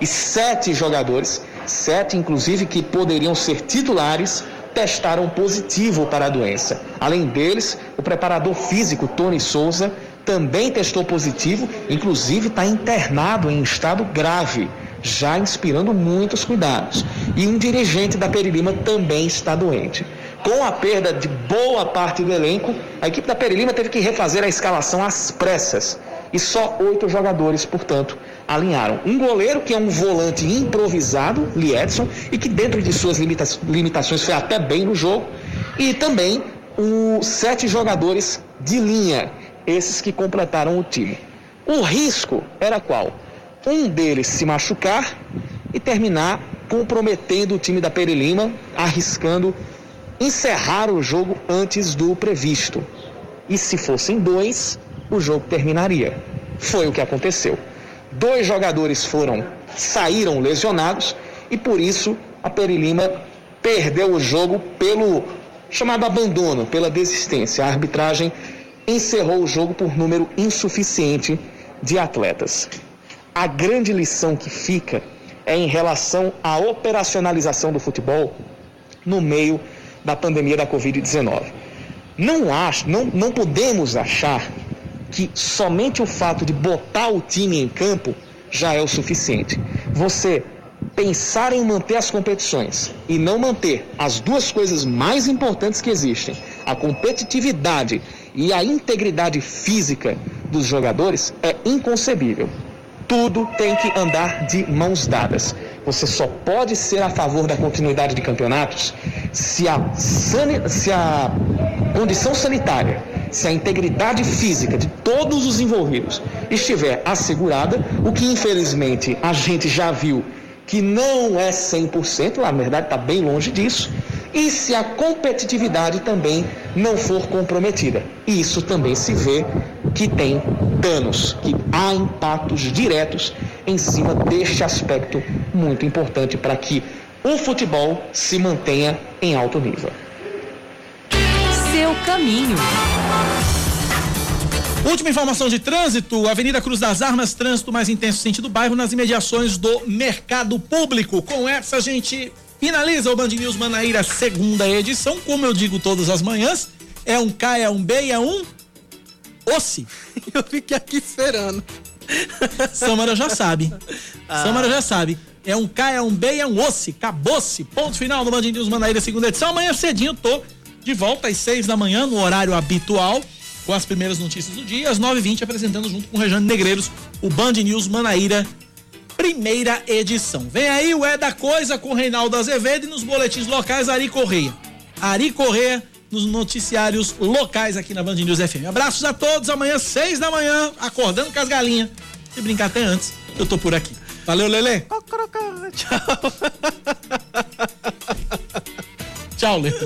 E sete jogadores, sete inclusive que poderiam ser titulares, testaram positivo para a doença. Além deles, o preparador físico Tony Souza também testou positivo, inclusive está internado em estado grave, já inspirando muitos cuidados. E um dirigente da Perilima também está doente. Com a perda de boa parte do elenco, a equipe da Perilima teve que refazer a escalação às pressas. E só oito jogadores, portanto, alinharam. Um goleiro que é um volante improvisado, Liedson, e que dentro de suas limita limitações foi até bem no jogo. E também os sete jogadores de linha, esses que completaram o time. O risco era qual? Um deles se machucar e terminar comprometendo o time da Perilima, arriscando encerrar o jogo antes do previsto. E se fossem dois, o jogo terminaria. Foi o que aconteceu. Dois jogadores foram saíram lesionados e por isso a Perilima perdeu o jogo pelo chamado abandono, pela desistência. A arbitragem encerrou o jogo por número insuficiente de atletas. A grande lição que fica é em relação à operacionalização do futebol no meio da pandemia da Covid-19. Não, acho, não, não podemos achar que somente o fato de botar o time em campo já é o suficiente. Você pensar em manter as competições e não manter as duas coisas mais importantes que existem, a competitividade e a integridade física dos jogadores, é inconcebível. Tudo tem que andar de mãos dadas. Você só pode ser a favor da continuidade de campeonatos se a, se a condição sanitária, se a integridade física de todos os envolvidos estiver assegurada, o que infelizmente a gente já viu que não é 100%, na verdade está bem longe disso, e se a competitividade também não for comprometida. E isso também se vê que tem danos, que há impactos diretos em cima deste aspecto muito importante para que o futebol se mantenha em alto nível. Seu caminho. Última informação de trânsito, Avenida Cruz das Armas, trânsito mais intenso sentido bairro nas imediações do mercado público. Com essa a gente finaliza o Band News Manaíra segunda edição, como eu digo todas as manhãs, é um K, é um B, é um Ossi. *laughs* Eu fiquei aqui esperando. Samara já sabe. *laughs* Ah. Samara já sabe. É um K, é um B, é um Ossi. Acabou-se. Ponto final do Band News Manaíra segunda edição. Amanhã cedinho tô de volta às seis da manhã, no horário habitual com as primeiras notícias do dia, às 9h20, apresentando junto com o Rejane Negreiros o Band News Manaíra, primeira edição. Vem aí o É da Coisa com Reinaldo Azevedo e nos boletins locais, Ari Correia. Ari Correia nos noticiários locais aqui na Band News FM. Abraços a todos, amanhã, seis da manhã, acordando com as galinhas. Se brincar até antes, eu tô por aqui. Valeu, Lele. Tchau. *laughs* Tchau, Lele.